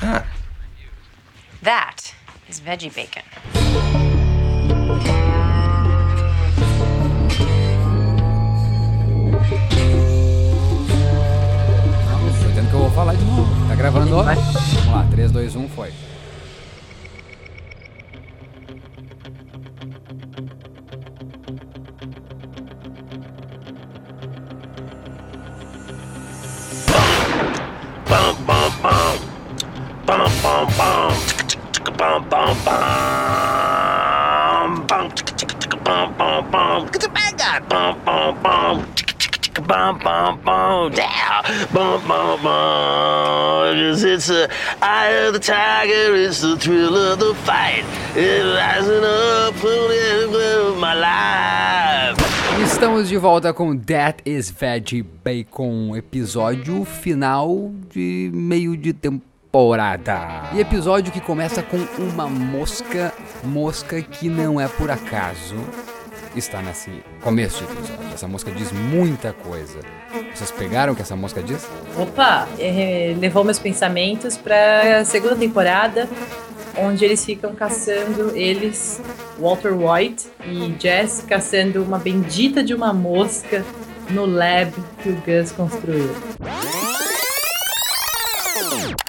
that? That is veggie bacon. Não, tô dizendo que eu vou falar de novo. Tá gravando, ó. Vamos lá, 3, 2, 1, foi. It's, the eye of the tiger. It's the thrill of the fight. It's rising up of my life. Estamos de volta com That is Veggie Bacon, episódio final de meio de temporada. E episódio que começa com uma mosca, mosca que não é por acaso está nesse começo de episódio. Essa mosca diz muita coisa. Vocês pegaram o que essa mosca diz? Opa, eh, levou meus pensamentos pra segunda temporada, onde eles ficam caçando eles, Walter White e Jess, caçando uma bendita de uma mosca no lab que o Gus construiu.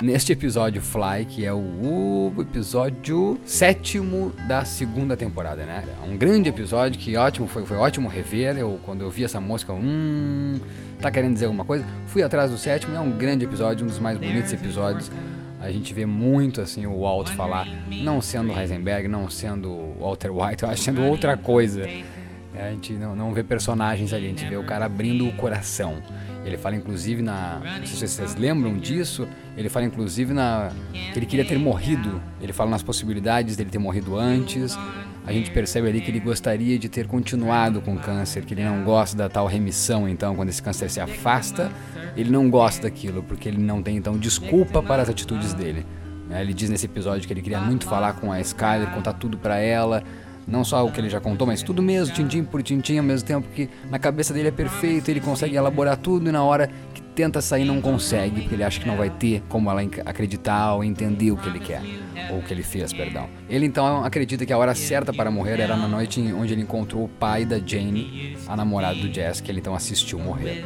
Neste episódio Fly, que é o episódio sétimo da segunda temporada, né? É um grande episódio que ótimo, foi, foi ótimo rever. Eu, quando eu vi essa música, eu, hum, tá querendo dizer alguma coisa? Fui atrás do sétimo, é um grande episódio, um dos mais bonitos episódios. A gente vê muito assim o Walt falar, não sendo Heisenberg, não sendo Walter White, eu acho sendo outra coisa. A gente não, não vê personagens ali, a gente vê o cara abrindo o coração. Ele fala inclusive na. Não sei se vocês lembram disso. Ele fala inclusive na. que ele queria ter morrido. Ele fala nas possibilidades dele ter morrido antes. A gente percebe ali que ele gostaria de ter continuado com o câncer, que ele não gosta da tal remissão, então, quando esse câncer se afasta, ele não gosta daquilo, porque ele não tem, então, desculpa para as atitudes dele. né? Ele diz nesse episódio que ele queria muito falar com a Skyler, contar tudo para ela, não só o que ele já contou, mas tudo mesmo, tintim por tintim, ao mesmo tempo que na cabeça dele é perfeito, ele consegue elaborar tudo e na hora que tenta sair não consegue, porque ele acha que não vai ter como ela acreditar ou entender o que ele quer, ou o que ele fez, perdão. Ele então acredita que a hora certa para morrer era na noite onde ele encontrou o pai da Jane, a namorada do Jess, que ele então assistiu morrer.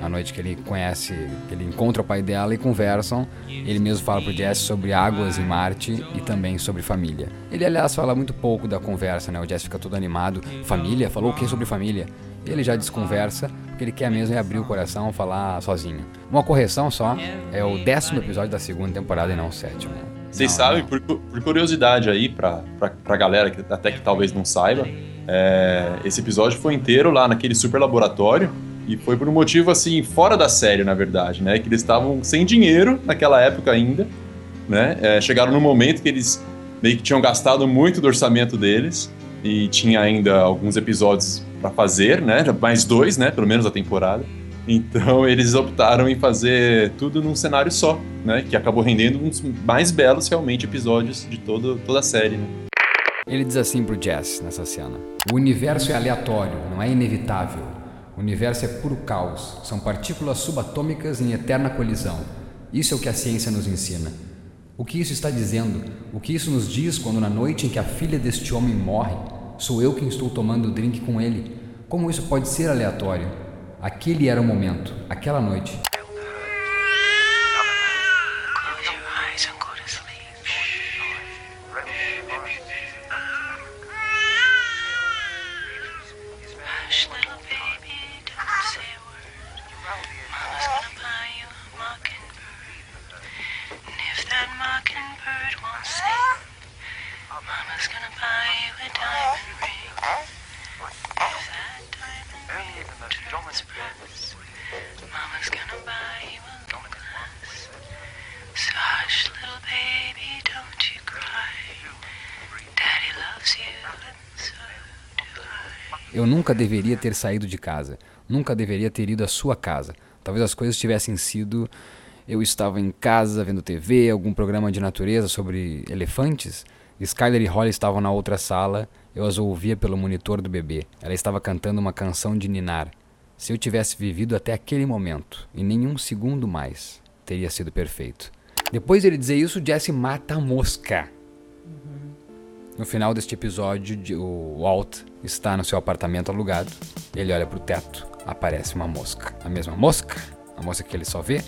A noite que ele conhece, que ele encontra o pai dela e conversam. Ele mesmo fala pro Jess sobre águas em Marte e também sobre família. Ele, aliás, fala muito pouco da conversa, né? O Jess fica todo animado. Família? Falou o que sobre família? Ele já desconversa, porque ele quer mesmo é abrir o coração, falar sozinho. Uma correção só, é o décimo episódio da segunda temporada e não o sétimo. Vocês Não, sabem, não. por, por curiosidade aí, pra, pra, pra galera que até que talvez não saiba, é, esse episódio foi inteiro lá naquele super laboratório e foi por um motivo assim, fora da série, na verdade, né? Que eles estavam sem dinheiro naquela época ainda, né? É, chegaram num momento que eles meio que tinham gastado muito do orçamento deles e tinha ainda alguns episódios pra fazer, né? Mais dois, né? Pelo menos a temporada. Então eles optaram em fazer tudo num cenário só, né? Que acabou rendendo um dos mais belos realmente episódios de todo, toda a série, né? Ele diz assim pro Jess nessa cena: O universo é aleatório, não é inevitável. O universo é puro caos. São partículas subatômicas em eterna colisão. Isso é o que a ciência nos ensina. O que isso está dizendo? O que isso nos diz quando, na noite em que a filha deste homem morre, sou eu quem estou tomando o drink com ele? Como isso pode ser aleatório? Aquele era o momento, aquela noite. Eu nunca deveria ter saído de casa. Nunca deveria ter ido à sua casa. Talvez as coisas tivessem sido. Eu estava em casa vendo TV, algum programa de natureza sobre elefantes. Skyler e Holly estavam na outra sala. Eu as ouvia pelo monitor do bebê. Ela estava cantando uma canção de ninar. Se eu tivesse vivido até aquele momento, e nenhum segundo mais, teria sido perfeito. Depois de ele dizer isso, o Jesse mata a mosca. No final deste episódio, o Walt está no seu apartamento alugado. Ele olha pro teto, aparece uma mosca. A mesma mosca, a mosca que ele só vê.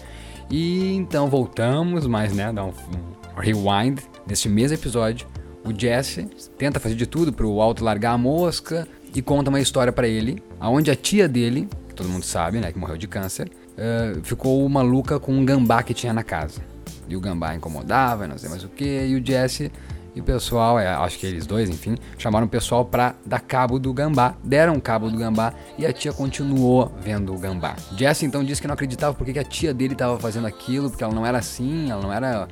E então voltamos, mas né, dá um, um rewind neste mesmo episódio. O Jesse tenta fazer de tudo pro Walt largar a mosca e conta uma história pra ele, aonde a tia dele, todo mundo sabe, né, que morreu de câncer, eh, ficou maluca com um gambá que tinha na casa. E o gambá incomodava, não sei mais o que, e o Jesse e o pessoal, é, acho que eles dois, enfim, chamaram o pessoal pra dar cabo do gambá, deram cabo do gambá e a tia continuou vendo o gambá. Jesse então disse que não acreditava porque que a tia dele estava fazendo aquilo, porque ela não era assim, ela não era,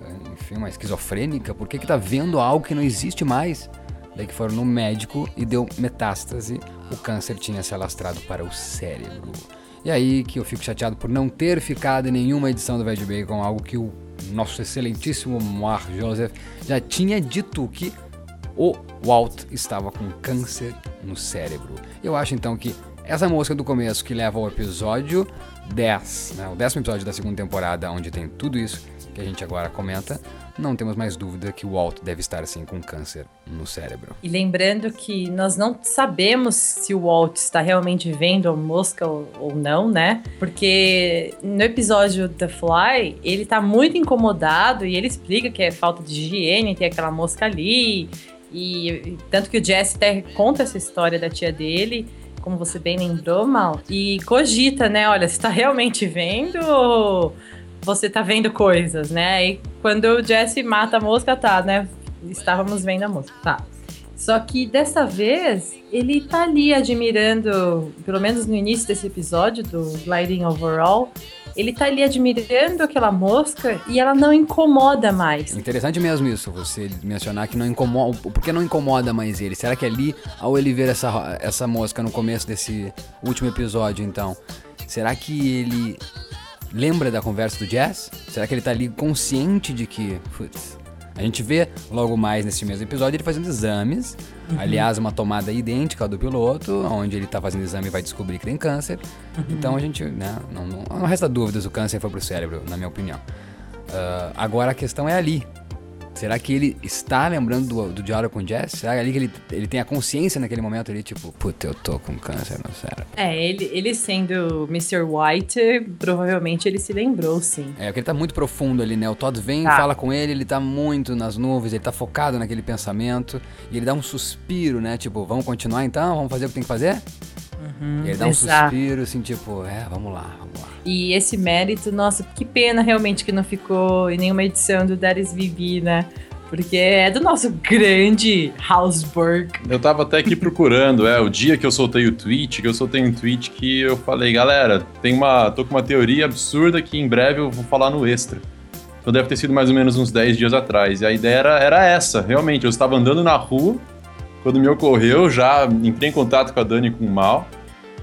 eh, enfim, uma esquizofrênica, por que que tá vendo algo que não existe mais? Daí que foram no médico e deu metástase, o câncer tinha se alastrado para o cérebro. E aí que eu fico chateado por não ter ficado em nenhuma edição do Veg Bacon, algo que o nosso excelentíssimo Moir Joseph já tinha dito que o Walt estava com câncer no cérebro. Eu acho então que essa música do começo que leva ao episódio 10, né, o décimo episódio da segunda temporada, onde tem tudo isso que a gente agora comenta, não temos mais dúvida que o Walt deve estar assim com câncer no cérebro. E lembrando que nós não sabemos se o Walt está realmente vendo a mosca ou, ou não, né? Porque no episódio The Fly, ele tá muito incomodado e ele explica que é falta de higiene, tem aquela mosca ali. E, e tanto que o Jesse até conta essa história da tia dele, como você bem lembrou, Mal. E cogita, né? Olha, você tá realmente vendo você tá vendo coisas, né? E quando o Jesse mata a mosca, tá, né? Estávamos vendo a mosca, tá. Só que dessa vez, ele tá ali admirando, pelo menos no início desse episódio do Gliding Overall, ele tá ali admirando aquela mosca e ela não incomoda mais. Interessante mesmo isso, você mencionar que não incomoda. Por que não incomoda mais ele? Será que ali, ao ele ver essa, essa mosca no começo desse último episódio, então, será que ele lembra da conversa do Jazz? Será que ele tá ali consciente de que. Putz, a gente vê logo mais nesse mesmo episódio ele fazendo exames. Aliás, uma tomada idêntica ao do piloto, onde ele tá fazendo exame e vai descobrir que tem câncer. Então a gente, né, não, não, não resta dúvidas, o câncer foi pro cérebro, na minha opinião. Ah, agora a questão é ali. Será que ele está lembrando do, do diário com Jess? Será ali que ele, ele tem a consciência naquele momento ali, tipo, puta, eu tô com câncer no cérebro? É, ele, ele sendo Mr. White, provavelmente ele se lembrou, sim. É, porque ele tá muito profundo ali, né? O Todd vem, Tá. fala com ele, ele tá muito nas nuvens, ele tá focado naquele pensamento, e ele dá um suspiro, né? Tipo, vamos continuar então? Vamos fazer o que tem que fazer? e ele dá um exato. suspiro, assim, tipo, é, vamos lá, vamos lá. E esse mérito, nossa, que pena realmente que não ficou em nenhuma edição do Is Vivi, né? Porque é do nosso grande Hausberg. Eu tava até aqui procurando, é, o dia que eu soltei o tweet, que eu soltei um tweet que eu falei, galera, tem uma, tô com uma teoria absurda que em breve eu vou falar no extra. Então deve ter sido mais ou menos uns 10 dias atrás. E a ideia era, era essa, realmente. Eu estava andando na rua, quando me ocorreu, já entrei em contato com a Dani com o Mal.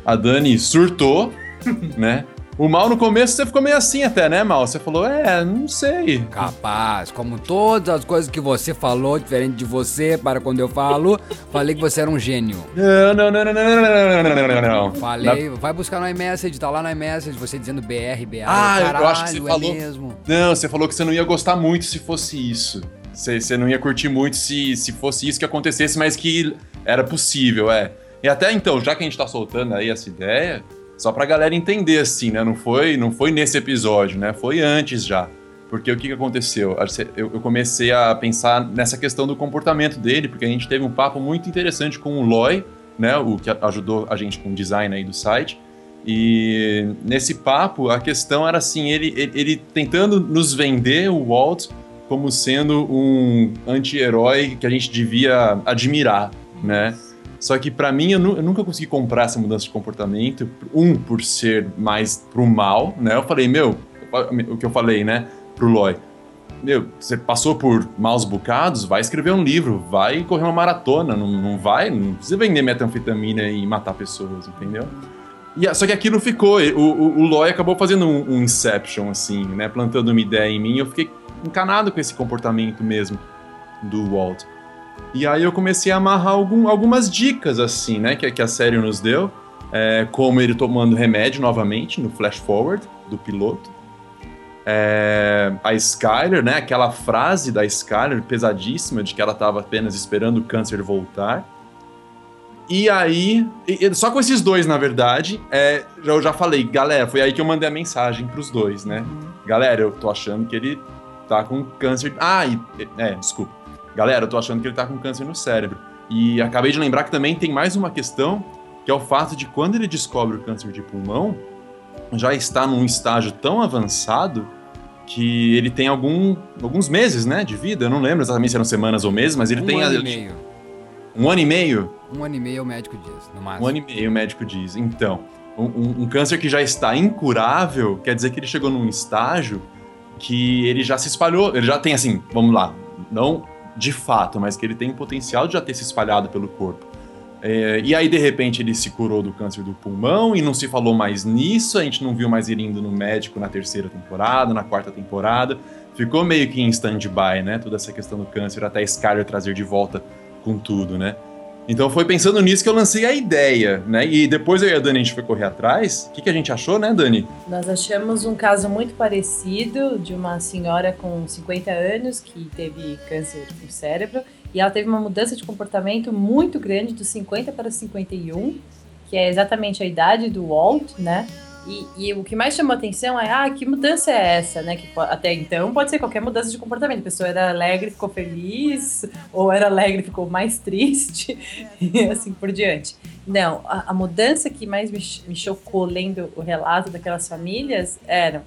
A Dani surtou, né? O Mal no começo você ficou meio assim até, né, Mal? Você falou, é, não sei. Capaz, como todas as coisas que você falou, diferente de você, para quando eu falo, falei que você era um gênio. Não, não, não, não, não, não, não, não, não, não, não. Falei, vai buscar no iMessage, tá lá no iMessage, você dizendo BR, BA. Ah, eu caralho, acho que você falou- É mesmo. Não, você falou que você não ia gostar muito se fosse isso. Você, você não ia curtir muito se, se fosse isso que acontecesse, mas que era possível, é. E até então, já que a gente tá soltando aí essa ideia, só pra galera entender, assim, né? Não foi, não foi nesse episódio, né? Foi antes já. Porque o que, que aconteceu? Eu, comecei a pensar nessa questão do comportamento dele, porque a gente teve um papo muito interessante com o Loy, né? O que ajudou a gente com o design aí do site. E nesse papo, a questão era assim, ele, ele, ele tentando nos vender o Walt como sendo um anti-herói que a gente devia admirar, né? Só que pra mim eu, nu- eu nunca consegui comprar essa mudança de comportamento. Um, por ser mais pro mal, né? Eu falei, meu, o que eu falei, né, pro Loy. Meu, você passou por maus bocados, vai escrever um livro, vai correr uma maratona, não, não vai, não precisa vender metanfetamina e matar pessoas, entendeu? E, só que aquilo ficou, o, o, o Loy acabou fazendo um, um Inception, assim, né, plantando uma ideia em mim, eu fiquei encanado com esse comportamento mesmo do Walt. E aí eu comecei a amarrar algum- algumas dicas, assim, né, que, que a série nos deu, é, como ele tomando remédio novamente no flash forward do piloto, é, a Skyler, né? Aquela frase da Skyler pesadíssima de que ela estava apenas esperando o câncer voltar. E aí, e- só com esses dois, na verdade, é, já- eu já falei, galera, foi aí que eu mandei a mensagem pros dois, né? Galera, eu tô achando que ele tá com câncer. Ah, e, é, desculpa. Galera, eu tô achando que ele tá com câncer no cérebro. E acabei de lembrar que também tem mais uma questão, que é o fato de quando ele descobre o câncer de pulmão, já está num estágio tão avançado que ele tem algum, alguns meses, né, de vida. Eu não lembro exatamente se eram semanas ou meses, mas ele um tem ano a- e meio. um ano e meio. Um ano e meio o médico diz, no máximo. Um ano e meio, o médico diz. Então, um, um- um câncer que já está incurável, quer dizer que ele chegou num estágio que ele já se espalhou, ele já tem assim, vamos lá, não de fato, mas que ele tem o potencial de já ter se espalhado pelo corpo. É, e aí, de repente, ele se curou do câncer do pulmão e não se falou mais nisso, a gente não viu mais ele indo no médico na terceira temporada, na quarta temporada. Ficou meio que em stand-by, né? Toda essa questão do câncer, até Skyler trazer de volta com tudo, né? Então foi pensando nisso que eu lancei a ideia, né? E depois eu e a Dani a gente foi correr atrás. O que, que a gente achou, né, Dani? Nós achamos um caso muito parecido de uma senhora com 50 anos que teve câncer no cérebro e ela teve uma mudança de comportamento muito grande dos 50 para 51, que é exatamente a idade do Walt, né? E, e o que mais chamou atenção é, ah, que mudança é essa, né? Que até então pode ser qualquer mudança de comportamento. A pessoa era alegre, ficou feliz, ou era alegre, ficou mais triste, e assim por diante. Não, a, a mudança que mais me, me chocou lendo o relato daquelas famílias era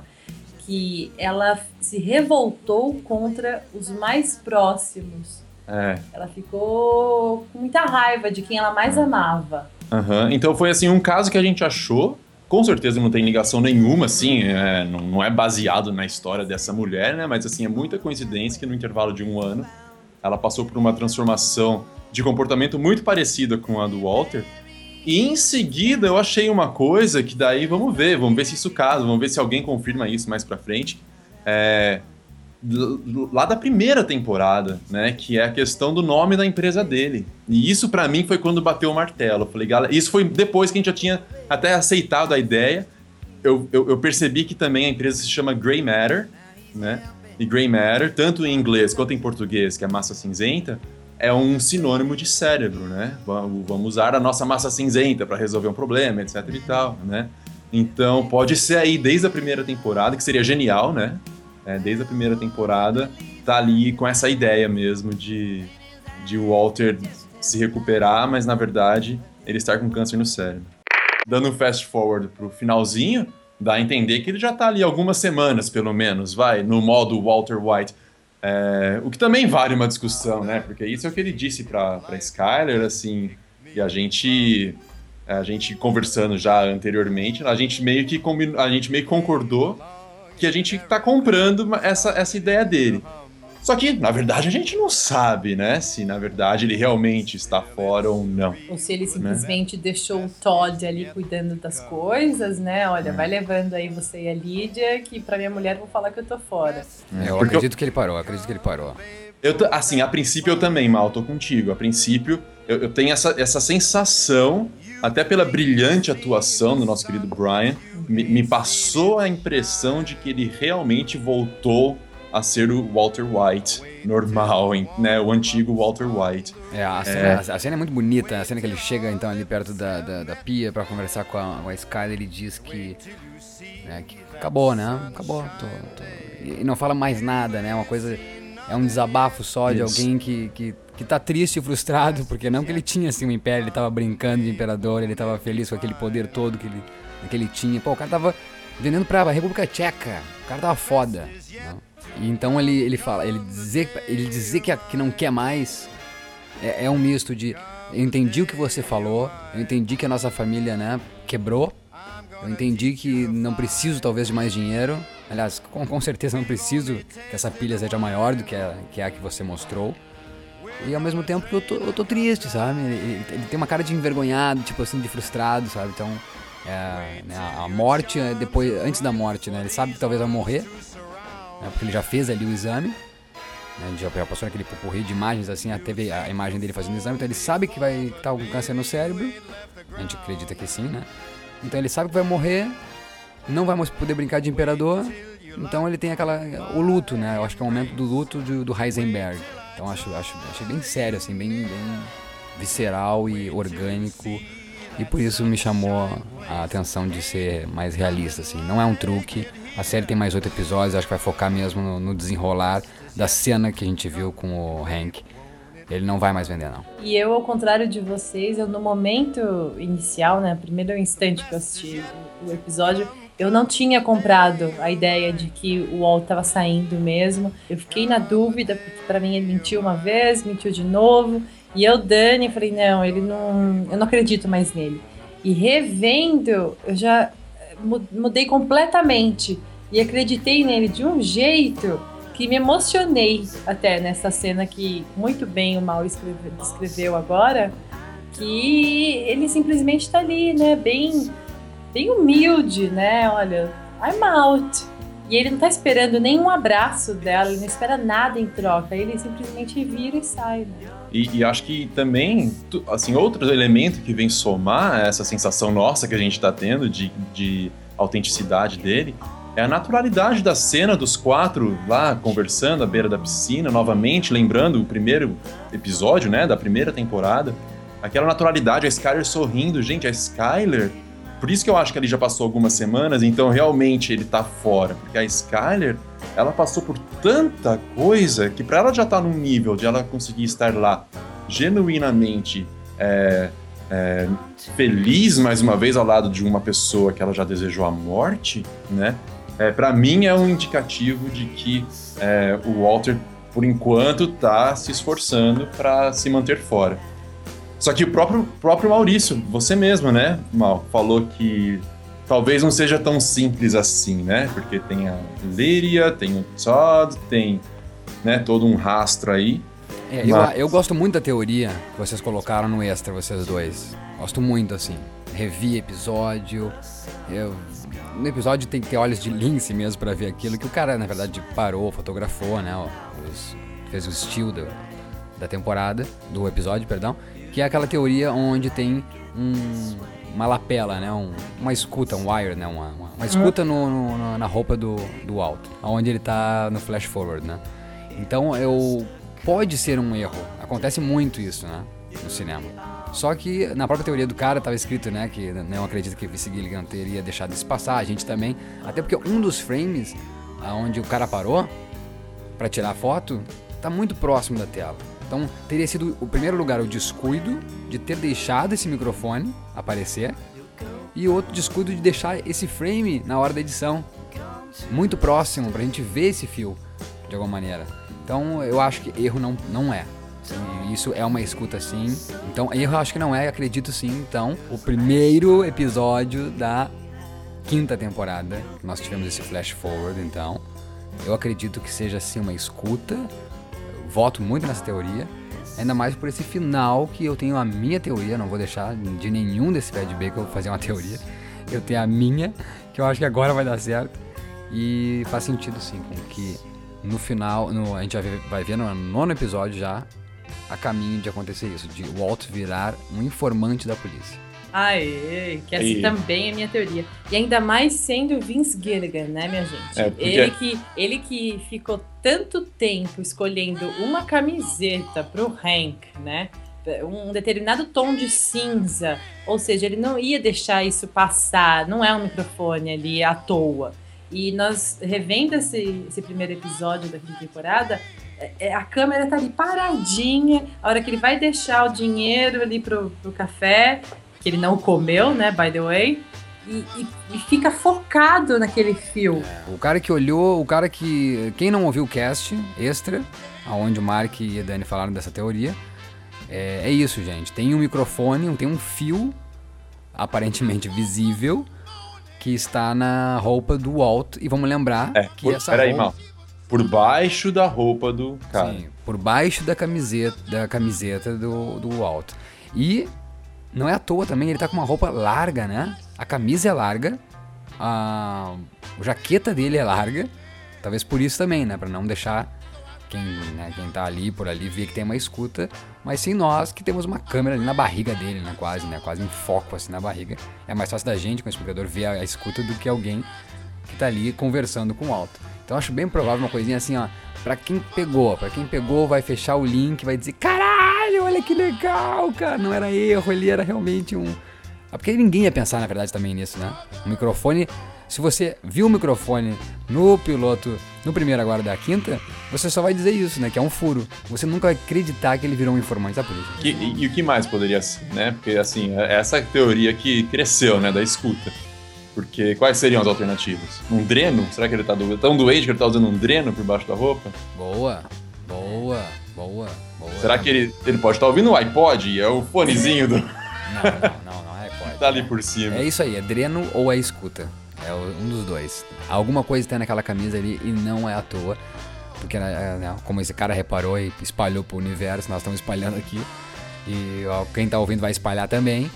que ela se revoltou contra os mais próximos. É. Ela ficou com muita raiva de quem ela mais amava. aham. Então foi assim um caso que a gente achou. Com certeza não tem ligação nenhuma, assim, é, não, não é baseado na história dessa mulher, né? Mas assim, é muita coincidência que no intervalo de um ano ela passou por uma transformação de comportamento muito parecida com a do Walter. E em seguida eu achei uma coisa que daí vamos ver, vamos ver se isso casa, vamos ver se alguém confirma isso mais pra frente. É, lá da primeira temporada, né, que é a questão do nome da empresa dele. E isso pra mim foi quando bateu o martelo. Falei, galera, isso foi depois que a gente já tinha até aceitado a ideia. Eu, eu, eu percebi que também a empresa se chama Grey Matter, né? E Grey Matter, tanto em inglês quanto em português, que é massa cinzenta, é um sinônimo de cérebro, né? Vamos vamos usar a nossa massa cinzenta para resolver um problema, etc e tal, né? Então pode ser aí desde a primeira temporada, que seria genial, né? É, desde a primeira temporada, tá ali com essa ideia mesmo de, de o Walter se recuperar, mas na verdade ele estar com câncer no cérebro. Dando um fast forward pro finalzinho, dá a entender que ele já tá ali algumas semanas, pelo menos, vai, no modo Walter White. É, o que também vale uma discussão, né? Porque isso é o que ele disse pra, pra Skyler, assim, e a gente a gente conversando já anteriormente, a gente meio que combinou, a gente meio que concordou que a gente tá comprando essa, essa ideia dele. Só que, na verdade, a gente não sabe, né? Se na verdade ele realmente está fora ou não. Ou se ele simplesmente deixou o Todd ali cuidando das coisas, né? Olha, vai levando aí você e a Lídia, que pra minha mulher eu vou falar que eu tô fora. É, eu Porque eu- acredito que ele parou, eu acredito que ele parou. Eu, assim, a princípio eu também, Mal, tô contigo. A princípio, eu, eu tenho essa, essa sensação, até pela brilhante atuação do nosso querido Brian, me, me passou a impressão de que ele realmente voltou a ser o Walter White normal, hein, né? O antigo Walter White. É, a cena, a cena é muito bonita, a cena que ele chega então ali perto da, da, da pia pra conversar com a, com a Skyler, ele diz que, né, que acabou, né? Acabou, tô, tô- E não fala mais nada, né? Uma coisa. É um desabafo só de Isso. alguém que, que, que tá triste e frustrado, porque não que ele tinha assim um império, ele tava brincando de imperador, ele tava feliz com aquele poder todo que ele, que ele tinha. Pô, o cara tava vendendo pra República Tcheca, o cara tava foda. né? E então ele, ele fala, ele dizer, ele dizer que, que não quer mais é, é um misto de eu entendi o que você falou, eu entendi que a nossa família, né, quebrou. Eu entendi que não preciso talvez de mais dinheiro. Aliás, com, com certeza não preciso que essa pilha seja maior do que a que, a que você mostrou. E ao mesmo tempo que eu tô, eu tô triste, sabe? Ele- ele tem uma cara de envergonhado, tipo assim, de frustrado, sabe? Então, é, né, a morte, é depois, antes da morte, né? Ele sabe que talvez vai morrer, né, porque ele já fez ali o exame. Né, já já passou naquele pupurri de imagens, assim, teve a imagem dele fazendo o exame, então ele sabe que vai estar com câncer no cérebro. A gente acredita que sim, né? Então ele sabe que vai morrer, não vai mais poder brincar de imperador, Então ele tem aquela. o luto, né? Eu acho que é o momento do luto do, do Heisenberg. Então acho, acho, achei bem sério, assim, bem, bem visceral e orgânico. E por isso me chamou a atenção de ser mais realista, assim. Não é um truque. A série tem mais oito episódios, acho que vai focar mesmo no, desenrolar da cena que a gente viu com o Hank. Ele não vai mais vender, não. E eu, ao contrário de vocês, eu no momento inicial, né, primeiro instante que eu assisti o episódio, eu não tinha comprado a ideia de que o Walt estava saindo mesmo. Eu fiquei na dúvida, porque para mim ele mentiu uma vez, mentiu de novo. E eu, Dani, falei, não, ele não. Eu não acredito mais nele. E revendo, eu já eh, mu- mudei completamente. E acreditei nele de um jeito que me emocionei até nessa cena que muito bem o Mal escreve- descreveu agora. Que ele simplesmente tá ali, né? Bem, bem humilde, né? Olha, I'm out. E ele não tá esperando nenhum abraço dela, ele não espera nada em troca. Ele simplesmente vira e sai, né? E, e acho que também, assim, outro elemento que vem somar essa sensação nossa que a gente tá tendo de, de autenticidade dele é a naturalidade da cena dos quatro lá conversando à beira da piscina, novamente, lembrando o primeiro episódio, né, da primeira temporada. Aquela naturalidade, a Skyler sorrindo. Gente, a Skyler, por isso que eu acho que ele já passou algumas semanas, então realmente ele tá fora. Porque a Skyler, ela passou por tanta coisa que pra ela já tá num nível de ela conseguir estar lá genuinamente é, é, feliz mais uma vez ao lado de uma pessoa que ela já desejou a morte, né? É, para mim é um indicativo de que é, o Walter, por enquanto, tá se esforçando para se manter fora. Só que o próprio, próprio Maurício, você mesmo, né, Mal, falou que talvez não seja tão simples assim, né? Porque tem a Lyria, tem o Todd, tem né, todo um rastro aí. É, eu, Mas- eu gosto muito da teoria que vocês colocaram no extra, vocês dois. Gosto muito, assim. Revi episódio. Eu, no episódio tem que ter olhos de lince mesmo pra ver aquilo que o cara, na verdade, parou, fotografou, né? os- fez o estilo da, da temporada, do episódio, perdão. Que é aquela teoria onde tem um- uma lapela, né? Um- uma escuta, um wire, né? Uma, uma- uma escuta no, no- na roupa do, do alto, onde ele tá no flash forward, né? Então eu pode ser um erro. Acontece muito isso, né? No cinema. Só que na própria teoria do cara estava escrito, né, que não acredito que Vince Gilligan teria deixado isso passar, a gente também. Até porque um dos frames aonde o cara parou para tirar a foto tá muito próximo da tela. Então teria sido o primeiro lugar o descuido de ter deixado esse microfone aparecer e outro descuido de deixar esse frame na hora da edição muito próximo pra gente ver esse fio de alguma maneira. Então eu acho que erro não, não é. Isso é uma escuta sim. Então erro eu acho que não é, acredito sim. Então, o primeiro episódio da quinta temporada, nós tivemos esse flash forward, então, eu acredito que seja sim uma escuta. Eu voto muito nessa teoria. Ainda mais por esse final que eu tenho a minha teoria, não vou deixar de nenhum desse Bad Bacon fazer uma teoria. Eu tenho a minha, que eu acho que agora vai dar certo. E faz sentido sim, que no final, no, a gente vai ver no nono episódio já a caminho de acontecer isso, de Walt virar um informante da polícia. Aê, que essa Aí. também é minha teoria. E ainda mais sendo Vince Gilligan, né, minha gente? É, porque- ele, que, ele que ficou tanto tempo escolhendo uma camiseta pro Hank, né? Um determinado tom de cinza. Ou seja, ele não ia deixar isso passar. Não é um microfone ali à toa. E nós, revendo esse, esse primeiro episódio da quinta temporada, é- é, a câmera tá ali paradinha. A hora que ele vai deixar o dinheiro ali pro, pro café, que ele não comeu, né, by the way, e, e- e fica focado naquele fio. O cara que olhou, o cara que. Quem não ouviu o cast extra, aonde o Mark e a Dani falaram dessa teoria, é, é isso, gente. Tem um microfone, tem um fio aparentemente visível que está na roupa do Walt. E vamos lembrar É, que por, essa peraí, roupa. Mal. Por baixo da roupa do cara. Sim, por baixo da camiseta, da camiseta do, do Walt. E não é à toa também, ele tá com uma roupa larga, né? A camisa é larga, a, jaqueta dele é larga. Talvez por isso também, né? Pra não deixar quem, né, quem tá ali por ali ver que tem uma escuta. Mas sim nós que temos uma câmera ali na barriga dele, né? Quase, né? Quase em foco assim na barriga. É mais fácil da gente, com o espectador, ver a, a escuta do que alguém que tá ali conversando com o Walt. Então acho bem provável uma coisinha assim, ó. Pra quem pegou, pra quem pegou, vai fechar o link, vai dizer: caralho, que legal, cara. Não era erro, ele era realmente um. Ah, Porque ninguém ia pensar, na verdade, também nisso, né? O microfone. Se você viu o microfone no piloto, no primeiro agora da quinta, você só vai dizer isso, né? Que é um furo. Você nunca vai acreditar que ele virou um informante da polícia. Que- e, e o que mais poderia ser, né? Porque, assim, é essa teoria que cresceu, né, da escuta. Porque quais seriam as alternativas? Um dreno? Será que ele tá do, tão doente que ele tá usando um dreno por baixo da roupa? Boa, boa, boa, boa. Será que ele, ele pode estar ouvindo o iPod? É o fonezinho do, Não, não, não, não é pode. tá ali por cima. É isso aí, é dreno ou é escuta. É um dos dois. Alguma coisa tem naquela camisa ali e não é à toa. Porque, né, né, como esse cara reparou e espalhou pro universo, nós estamos espalhando aqui. E ó, quem tá ouvindo vai espalhar também.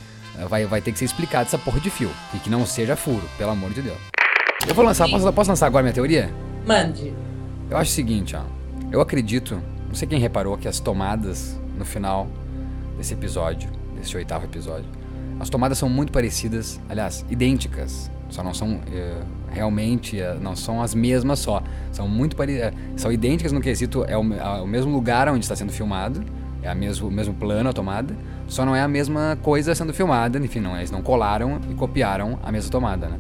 Vai, vai ter que ser explicado essa porra de fio. E que não seja furo, pelo amor de Deus. Eu vou lançar, posso, posso lançar agora minha teoria? Mande. Eu acho o seguinte, ó. Eu acredito, não sei quem reparou que as tomadas no final desse episódio, desse oitavo episódio, as tomadas são muito parecidas, aliás, idênticas. Só não são eh, realmente, eh, não são as mesmas só. São muito parecidas, são idênticas no quesito, é o, o mesmo lugar onde está sendo filmado, é a mesmo, o mesmo plano a tomada, só não é a mesma coisa sendo filmada, enfim, não, eles não colaram e copiaram a mesma tomada, né?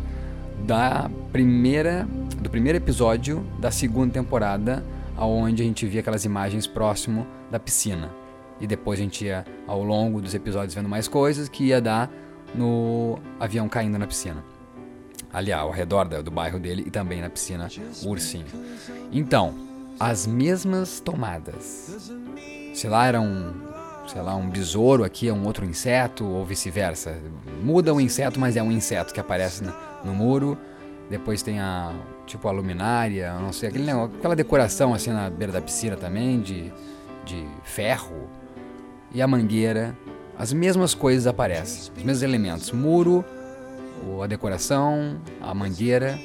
da primeira do primeiro episódio da segunda temporada, aonde a gente via aquelas imagens próximo da piscina. E depois a gente ia ao longo dos episódios vendo mais coisas que ia dar no avião caindo na piscina. Ali ao redor do bairro dele e também na piscina o ursinho. Então, as mesmas tomadas. Se lá era um, sei lá, um besouro, aqui é um outro inseto ou vice-versa. Muda o inseto, mas é um inseto que aparece no, no muro. Depois tem a, tipo, a luminária, não sei, aquele negócio, aquela decoração assim na beira da piscina também, de, de ferro. E a mangueira, as mesmas coisas aparecem, os mesmos elementos. Muro, a decoração, a mangueira,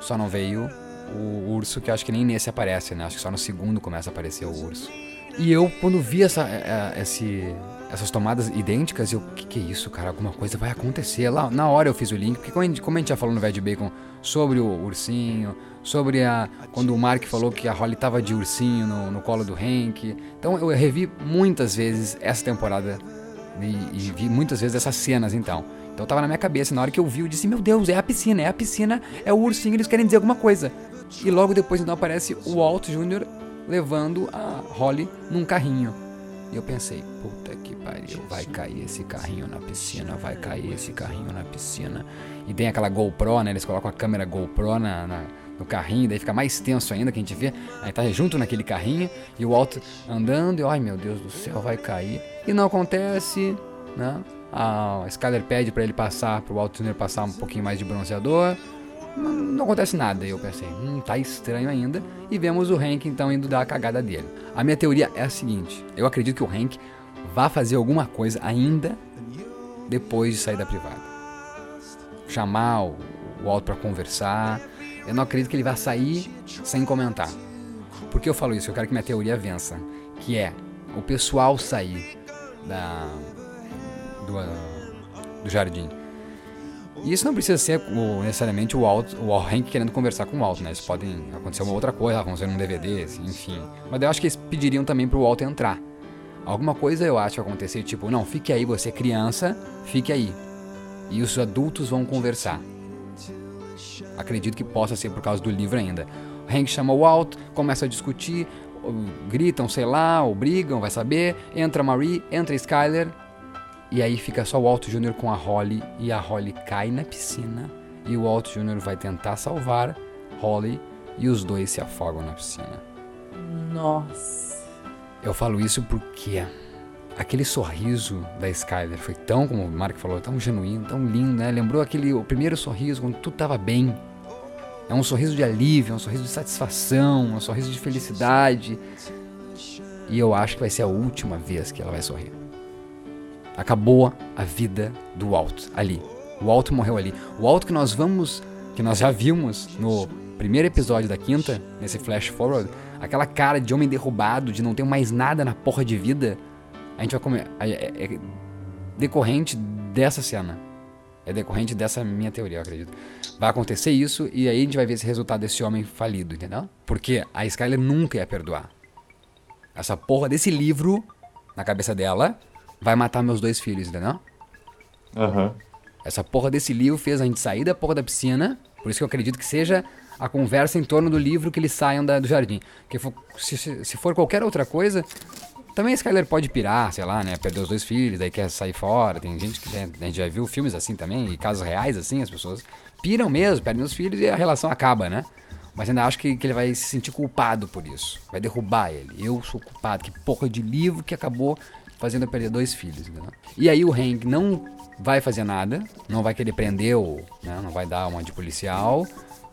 só não veio o urso, que acho que nem nesse aparece, né? Acho que só no segundo começa a aparecer o urso. E eu, quando vi essa, é, é, esse, essas tomadas idênticas, eu, que que é isso, cara? Alguma coisa vai acontecer. Lá, na hora eu fiz o link, porque como a gente, já falou no Veg Bacon sobre o ursinho, sobre a. Quando o Mark falou que a Holly tava de ursinho no, no colo do Hank. Então eu revi muitas vezes essa temporada e, e vi muitas vezes essas cenas, então. Então tava na minha cabeça, na hora que eu vi, eu disse, meu Deus, é a piscina, é a piscina, é o ursinho, eles querem dizer alguma coisa. E logo depois então aparece o Walt Jr. levando a Holly num carrinho. E eu pensei, puta que pariu, vai cair esse carrinho na piscina, vai cair esse carrinho na piscina. E tem aquela GoPro, né? Eles colocam a câmera GoPro na, na- no carrinho, daí fica mais tenso ainda que a gente vê. Aí tá junto naquele carrinho e o Walt andando, e ai meu Deus do céu, vai cair. E não acontece, né? A Skyler pede pra ele passar, pro Walt Jr. passar um pouquinho mais de bronzeador. Não, não acontece nada. Eu pensei, hum, tá estranho ainda. E vemos o Hank então indo dar a cagada dele. A minha teoria é a seguinte: eu acredito que o Hank vá fazer alguma coisa ainda depois de sair da privada. Chamar o Walt pra conversar. Eu não acredito que ele vá sair sem comentar. Por que eu falo isso? Eu quero que minha teoria vença. Que é o pessoal sair da, do, do jardim. E isso não precisa ser o- necessariamente o Walt, o Hank querendo conversar com o Walt, né? Isso pode acontecer uma outra coisa, vão ser num DVD, assim, enfim. Mas eu acho que eles pediriam também pro Walt entrar. Alguma coisa eu acho acontecer, tipo, não, fique aí, você é criança, fique aí. E os adultos vão conversar. Acredito que possa ser por causa do livro ainda. O Hank chama o Walt, começa a discutir, gritam, sei lá, ou brigam, vai saber. Entra Marie, entra Skyler. E aí fica só o Walt Jr. com a Holly e a Holly cai na piscina. E o Walt Jr. vai tentar salvar Holly e os dois se afogam na piscina. Nossa. Eu falo isso porque aquele sorriso da Skyler foi tão, como o Mark falou, tão genuíno, tão lindo, né? Lembrou aquele o primeiro sorriso quando tudo tava bem. É um sorriso de alívio, é um sorriso de satisfação, é um sorriso de felicidade. E eu acho que vai ser a última vez que ela vai sorrir. Acabou a vida do Walt ali. O Walt morreu ali. O Walt que nós vamos, que nós já vimos no primeiro episódio da quinta, nesse flash forward, aquela cara de homem derrubado, de não ter mais nada na porra de vida, a gente vai comer. É, é- é decorrente dessa cena. É decorrente dessa minha teoria, eu acredito. Vai acontecer isso e aí a gente vai ver esse resultado desse homem falido, entendeu? Porque a Skyler nunca ia perdoar. Essa porra desse livro, na cabeça dela, vai matar meus dois filhos, entendeu? Aham. Essa porra desse livro fez a gente sair da porra da piscina. Por isso que eu acredito que seja a conversa em torno do livro que eles saiam da- do jardim. Porque se, se- se for qualquer outra coisa, também a Skyler pode pirar, sei lá, né? Perder os dois filhos, daí quer sair fora. Tem gente que já, a gente já viu filmes assim também, e casos reais assim, as pessoas piram mesmo, perdem os filhos e a relação acaba, né? Mas ainda acho que, que ele vai se sentir culpado por isso. Vai derrubar ele. Eu sou culpado. Que porra de livro que acabou fazendo eu perder dois filhos, entendeu? E aí o Hank não vai fazer nada, não vai querer prender ou né, não vai dar uma de policial,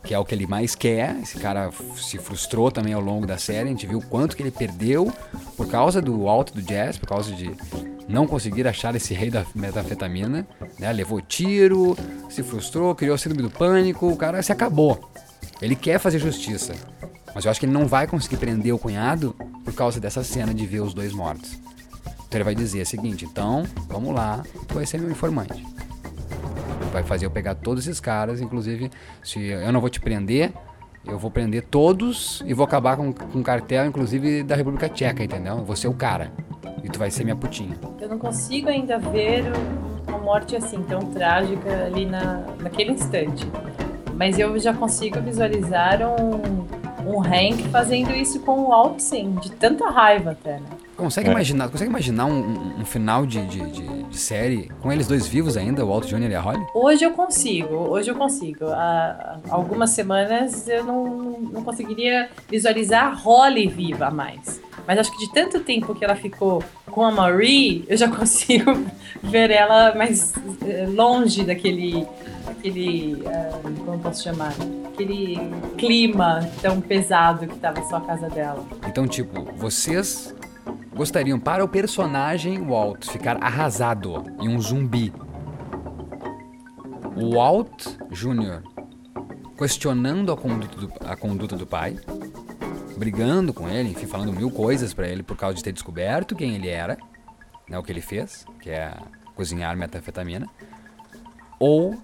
que é o que ele mais quer. Esse cara se frustrou também ao longo da série, a gente viu o quanto que ele perdeu por causa do alto do jazz, por causa de não conseguir achar esse rei da metanfetamina, né? Levou tiro, se frustrou, criou síndrome do pânico, o cara se acabou. Ele quer fazer justiça, mas eu acho que ele não vai conseguir prender o cunhado por causa dessa cena de ver os dois mortos. Então ele vai dizer o seguinte, então, vamos lá, tu vai ser meu informante. Vai fazer eu pegar todos esses caras, inclusive, se eu não vou te prender, eu vou prender todos e vou acabar com, com cartel, inclusive, da República Tcheca, entendeu? Eu vou ser o cara. E tu vai ser minha putinha. Eu não consigo ainda ver uma morte assim tão trágica ali na, naquele instante. Mas eu já consigo visualizar um, um Hank fazendo isso com o Alt, sim, de tanta raiva até, né? Consegue É. imaginar, consegue imaginar um, um- um final de, de- de- de série com eles dois vivos ainda, o Walt Jr. e a Holly? Hoje eu consigo, hoje eu consigo. Há há algumas semanas eu não, não conseguiria visualizar a Holly viva mais. Mas acho que de tanto tempo que ela ficou com a Marie, eu já consigo ver ela mais eh, longe daquele. Daquele. ah, como posso chamar? Aquele clima tão pesado que tava só a casa dela. Então, tipo, vocês gostariam para o personagem Walt ficar arrasado em um zumbi? Walt Jr. questionando a conduta do, a conduta do pai, brigando com ele, enfim, falando mil coisas pra ele por causa de ter descoberto quem ele era, né, o que ele fez, que é cozinhar metanfetamina, ou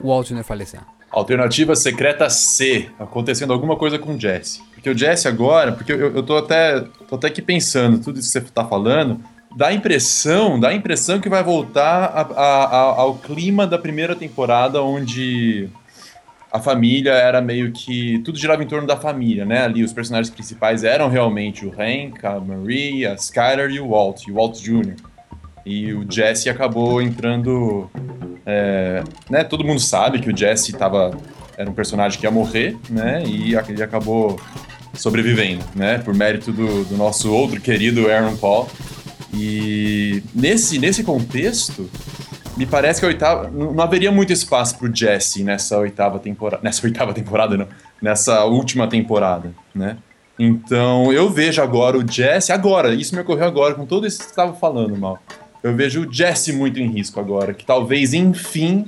o Walt Jr. falecer. Alternativa secreta C, acontecendo alguma coisa com o Jesse. Porque o Jesse agora, porque eu, eu tô até tô até aqui pensando, tudo isso que você tá falando, dá a impressão, dá a impressão que vai voltar a- a- a- ao clima da primeira temporada, onde a família era meio que. Tudo girava em torno da família, né? Ali os personagens principais eram realmente o Hank, a Marie, a Skyler e o Walt, e o Walt Jr. E o Jesse acabou entrando. é, né, todo mundo sabe que o Jesse tava, era um personagem que ia morrer, né? E ele acabou sobrevivendo, né? Por mérito do, do nosso outro querido Aaron Paul. E nesse, nesse contexto, me parece que a oitava. Não, não haveria muito espaço pro Jesse nessa oitava temporada. Nessa oitava temporada, não. Nessa última temporada, né? Então eu vejo agora o Jesse. Agora, isso me ocorreu agora, com tudo isso que você estava falando, mal. Eu vejo o Jesse muito em risco agora. Que talvez, enfim,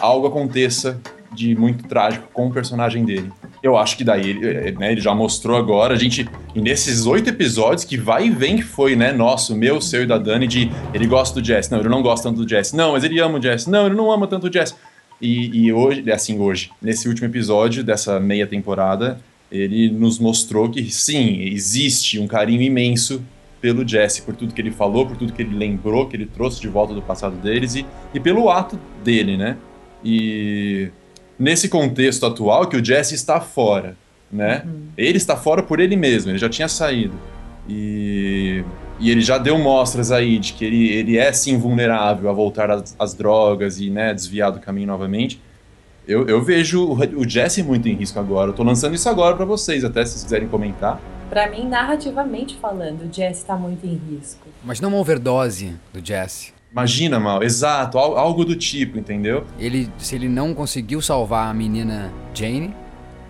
algo aconteça de muito trágico com o personagem dele. Eu acho que daí ele, eh, né, ele já mostrou agora, a gente, nesses oito episódios que vai e vem que foi, né, nosso, meu, seu e da Dani, de ele gosta do Jess, não, ele não gosta tanto do Jess, não, mas ele ama o Jess, não, ele não ama tanto o Jess. E, e hoje, assim, hoje, nesse último episódio dessa meia temporada, ele nos mostrou que sim, existe um carinho imenso pelo Jesse, por tudo que ele falou, por tudo que ele lembrou, que ele trouxe de volta do passado deles e, e pelo ato dele, né? E nesse contexto atual que o Jesse está fora, né? Ele está fora por ele mesmo, ele já tinha saído. E, e ele já deu mostras aí de que ele, ele é sim vulnerável a voltar às, às drogas e né, desviar do caminho novamente. Eu, eu vejo o, o Jesse muito em risco agora. Eu tô lançando isso agora para vocês, até se vocês quiserem comentar. Pra mim, narrativamente falando, o Jesse tá muito em risco. Imagina uma overdose do Jesse. Imagina, mal, exato, al- algo do tipo, entendeu? Ele, se ele não conseguiu salvar a menina Jane,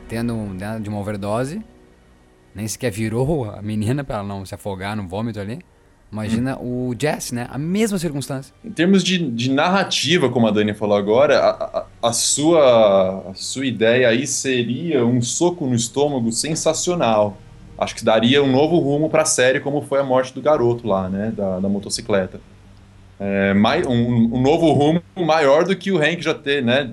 tendo né, de uma overdose, nem sequer virou a menina pra ela não se afogar no vômito ali. Imagina o Jesse, né? A mesma circunstância. Em termos de, de narrativa, como a Dani falou agora, a, a- a sua, a sua ideia aí seria um soco no estômago sensacional. Acho que daria um novo rumo pra série, como foi a morte do garoto lá, né? Da, da motocicleta. É, mai- um, um novo rumo maior do que o Hank já ter, né?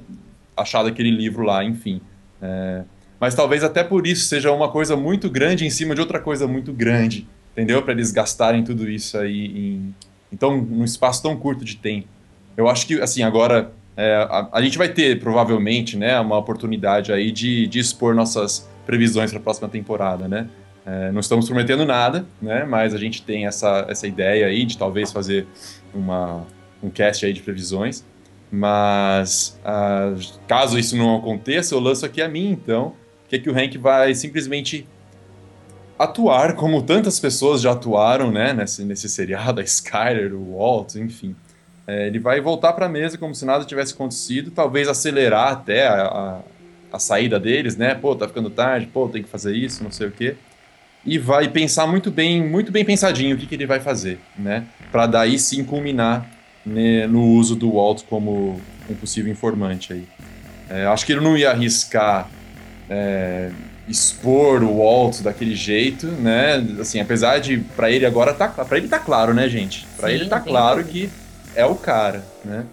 achado aquele livro lá, enfim. É, mas talvez até por isso seja uma coisa muito grande em cima de outra coisa muito grande, entendeu? Para eles gastarem tudo isso aí em então num espaço tão curto de tempo. Eu acho que assim agora é, a, a, gente vai ter provavelmente, né, uma oportunidade aí de, de expor nossas previsões para a próxima temporada, né? É, não estamos prometendo nada, né? Mas a gente tem essa, essa ideia aí de talvez fazer uma, um cast aí de previsões. Mas ah, caso isso não aconteça, eu lanço aqui a mim, então, que é que o Hank vai simplesmente atuar como tantas pessoas já atuaram, né? Nesse, nesse seriado, a Skyler, o Walt, enfim. É, ele vai voltar para a mesa como se nada tivesse acontecido, talvez acelerar até a, a, a saída deles, né? Pô, tá ficando tarde, pô, tem que fazer isso, não sei o quê e vai pensar muito bem, muito bem pensadinho o que, que ele vai fazer, né? Para daí sim culminar né, no uso do Walt como um possível informante aí. É, acho que ele não ia arriscar é, expor o Walt daquele jeito, né? Assim, apesar de para ele agora tá, para ele tá claro, né, gente? Para ele tá claro que é o cara, né?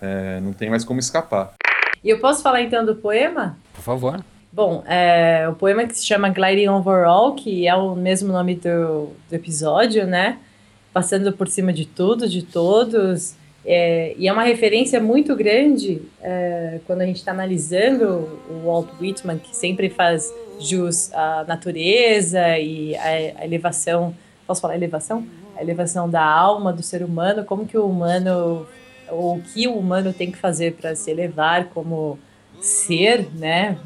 É, não tem mais como escapar. E eu posso falar então do poema? Por favor. Bom, é, o poema que se chama Gliding Overall, que é o mesmo nome do, do episódio, né? Passando por cima de tudo, de todos. É, e é uma referência muito grande é, quando a gente está analisando o Walt Whitman, que sempre faz jus à natureza e à, à elevação. Posso falar elevação? A elevação da alma do ser humano, como que o humano, ou o que o humano tem que fazer para se elevar como ser, né?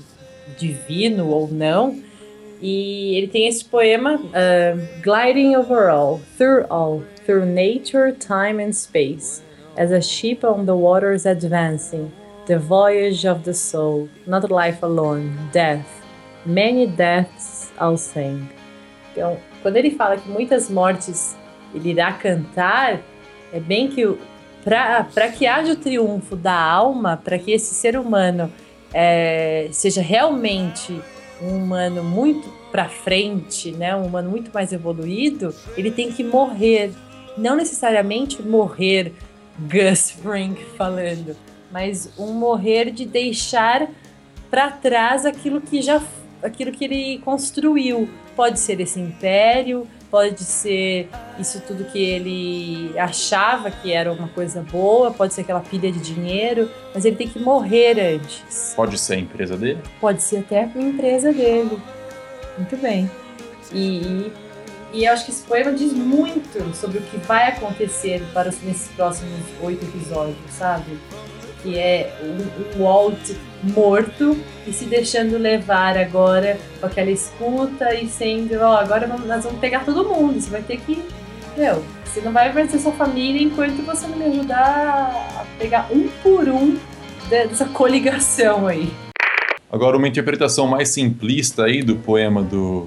Divino ou não. E ele tem esse poema, uh, Gliding over all, through all, through nature, time and space, as a ship on the waters advancing, the voyage of the soul, not life alone, death, many deaths I'll sing. Então, quando ele fala que muitas mortes ele irá cantar, é bem que para que haja o triunfo da alma, para que esse ser humano é, seja realmente um humano muito para frente, né, um humano muito mais evoluído, ele tem que morrer. Não necessariamente morrer Gus Fring falando, mas um morrer de deixar para trás aquilo que já aquilo que ele construiu. Pode ser esse império, pode ser isso tudo que ele achava que era uma coisa boa, pode ser aquela pilha de dinheiro, mas ele tem que morrer antes. Pode ser a empresa dele? Pode ser até a empresa dele. Muito bem. E, e eu acho que esse poema diz muito sobre o que vai acontecer para os, nesses próximos oito episódios, sabe? Que é o, o Walt morto e se deixando levar agora com aquela escuta e sendo, ó, agora nós vamos pegar todo mundo, você vai ter que, meu, você não vai vencer sua família enquanto você não me ajudar a pegar um por um dessa coligação aí. Agora, uma interpretação mais simplista aí do poema do,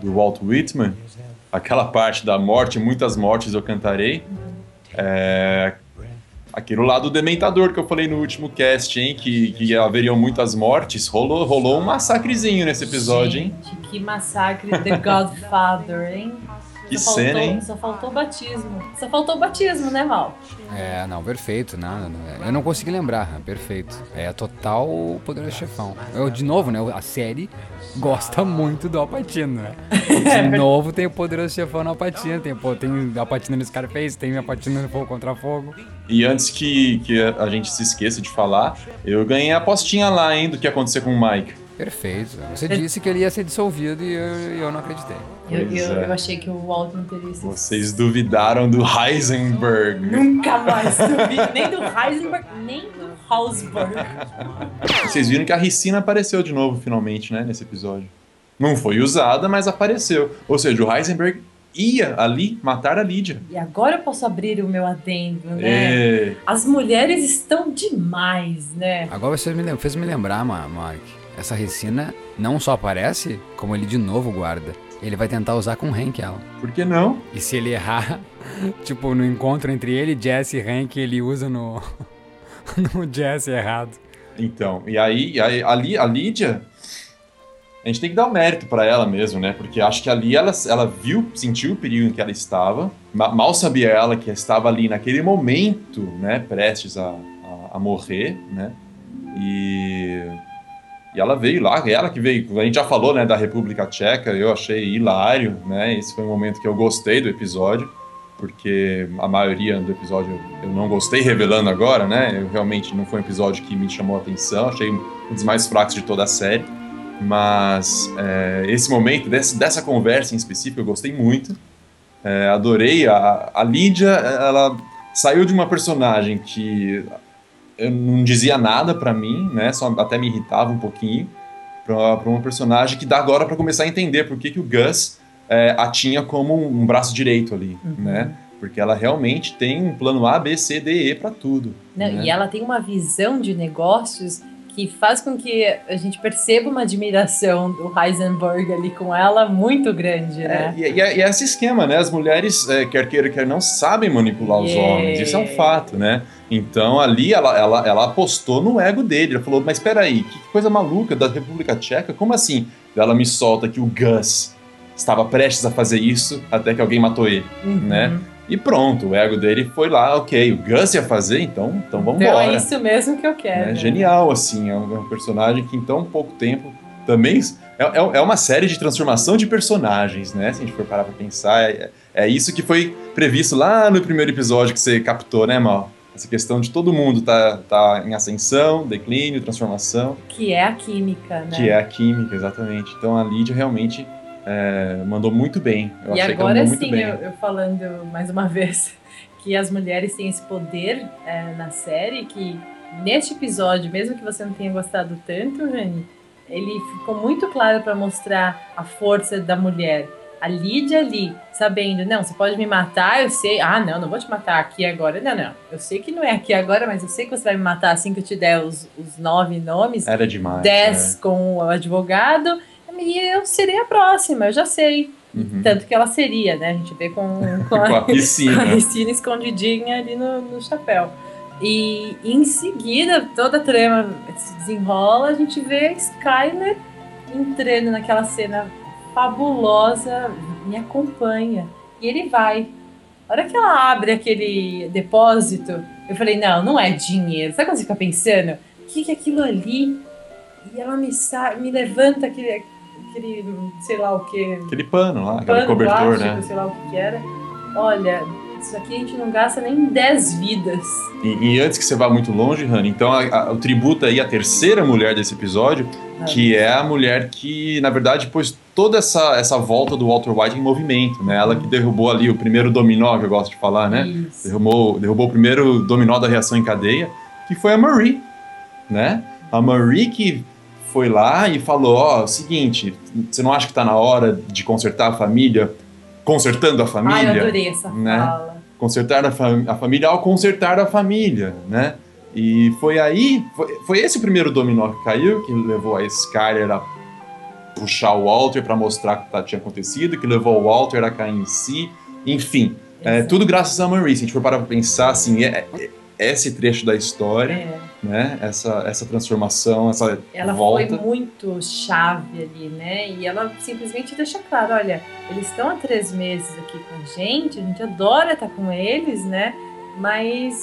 do Walt Whitman, aquela parte da morte, muitas mortes eu cantarei, é, aquilo lá do Dementador que eu falei no último cast, hein? Que, que haveriam muitas mortes. Rolou, rolou um massacrezinho nesse episódio, Gente, hein? Que massacre The Godfather, hein? Que só cena, faltou, hein? Só faltou batismo. Só faltou batismo, né, Mal? É, não, perfeito, nada. Eu não consegui lembrar, perfeito. É total Poderoso Chefão. Eu, de novo, né? A série gosta muito do Alpatino, né? De novo tem o Poderoso Chefão no Alpatino, tem, pô, tem Alpatino no Scarface, tem Alpatino no Fogo Contra Fogo. E antes que, que a gente se esqueça de falar, eu ganhei a apostinha lá, hein, do que ia acontecer com o Mike. Perfeito. Você disse que ele ia ser dissolvido e eu, eu não acreditei. Eu, eu, é. eu achei que o Walt não teria sido. Vocês duvidaram do Heisenberg. Nunca mais duvido. Nem do Heisenberg, nem do Hausberg. Vocês viram que a Ricina apareceu de novo, finalmente, né, nesse episódio. Não foi usada, mas apareceu. Ou seja, o Heisenberg ia ali matar a Lídia. E agora eu posso abrir o meu adendo, né? É, As mulheres estão demais, né? Agora você me, fez me lembrar, Ma- Mark. Essa Recina não só aparece, como ele de novo guarda. Ele vai tentar usar com o Hank ela. por que não? E se ele errar, tipo, no encontro entre ele, Jesse e Hank, ele usa no, no Jesse errado. Então, e aí, aí a, Lí- a Lídia, a gente tem que dar o mérito pra ela mesmo, né? Porque acho que ali ela, ela viu, sentiu o perigo em que ela estava. Ma- Mal sabia ela que estava ali naquele momento, né? Prestes a, a, a morrer, né? E, e ela veio lá, ela que veio, a gente já falou, né, da República Tcheca, eu achei hilário, né? Esse foi um momento que eu gostei do episódio, porque a maioria do episódio eu não gostei revelando agora, né? Eu realmente não foi um episódio que me chamou a atenção, achei um dos mais fracos de toda a série. Mas é, esse momento, desse, dessa conversa em específico, eu gostei muito. É, adorei. A, a Lídia, ela saiu de uma personagem que eu não dizia nada para mim, né? Só até me irritava um pouquinho, para uma personagem que dá agora para começar a entender por que, que o Gus é, a tinha como um braço direito ali, Uhum. né? Porque ela realmente tem um plano A, B, C, D, E para tudo. Não, né? E ela tem uma visão de negócios que faz com que a gente perceba uma admiração do Heisenberg ali com ela muito grande, É, né? e, e, e é esse esquema, né? As mulheres, é, quer queira, quer não, sabem manipular os Yeah. homens. Isso é um fato, né? Então ali ela, ela, ela apostou no ego dele. Ela falou, mas peraí, que coisa maluca da República Tcheca? Como assim? Ela me solta que o Gus estava prestes a fazer isso até que alguém matou ele, Uhum. né? E pronto, o ego dele foi lá, ok, o Gus ia fazer, então, então vamos Então embora. é isso mesmo que eu quero. É genial, assim, é um, é um personagem que em tão pouco tempo também é, é, é uma série de transformação de personagens, né? Se a gente for parar pra pensar, é, é isso que foi previsto lá no primeiro episódio que você captou, né, Mal? Essa questão de todo mundo tá, tá em ascensão, declínio, transformação, Que é a química, né? que é a química, exatamente. Então a Lídia realmente é, mandou muito bem. Eu e agora sim, eu, eu falando mais uma vez que as mulheres têm esse poder é, na série, que neste episódio, mesmo que você não tenha gostado tanto, Rani, ele ficou muito claro para mostrar a força da mulher. A Lídia ali, sabendo, não, você pode me matar, eu sei. Ah, não, não vou te matar aqui agora. Não, não. Eu sei que não é aqui agora, mas eu sei que você vai me matar assim que eu te der os, os nove nomes. Era demais. 10 com o advogado. E eu serei a próxima, eu já sei. Uhum. Tanto que ela seria, né? A gente vê com, com Com a a, piscina. a piscina escondidinha ali no, no chapéu. E em seguida, toda a trama se desenrola, a gente vê a Skyler entrando naquela cena fabulosa, me acompanha. E ele vai. A hora que ela abre aquele depósito, eu falei, não, não é dinheiro. Sabe quando você fica pensando? O que, que é aquilo ali? E ela me, me levanta aquele, aquele, sei lá o que, Aquele pano lá, aquele cobertor, plástico, né? sei lá o que que era. Olha, isso aqui a gente não gasta nem 10 vidas. E, e antes que você vá muito longe, Hannah, então a, a, o tributo aí à terceira mulher desse episódio, que é a mulher que, na verdade, pôs toda essa, essa volta do Walter White em movimento, né? Ela que derrubou ali o primeiro dominó, que eu gosto de falar, né? Isso. Derrubou, derrubou o primeiro dominó da reação em cadeia, que foi a Marie, né? A Marie que foi lá e falou, ó, é o seguinte, você não acha que tá na hora de consertar a família, consertando a família? Ai, eu adorei essa né? fala. consertar a, fam- a família ao consertar a família, né? E foi aí, foi, foi esse o primeiro dominó que caiu, que levou a Skyler a puxar o Walter para mostrar o que tá- tinha acontecido, que levou o Walter a cair em si, enfim, é, tudo graças a Marie. Se a gente for parar pra pensar, assim, é, é- esse trecho da história, É, né? Essa, essa transformação, essa ela volta. foi muito chave ali, né? E ela simplesmente deixa claro, olha, eles estão há três meses aqui com a gente, a gente adora estar com eles, né? Mas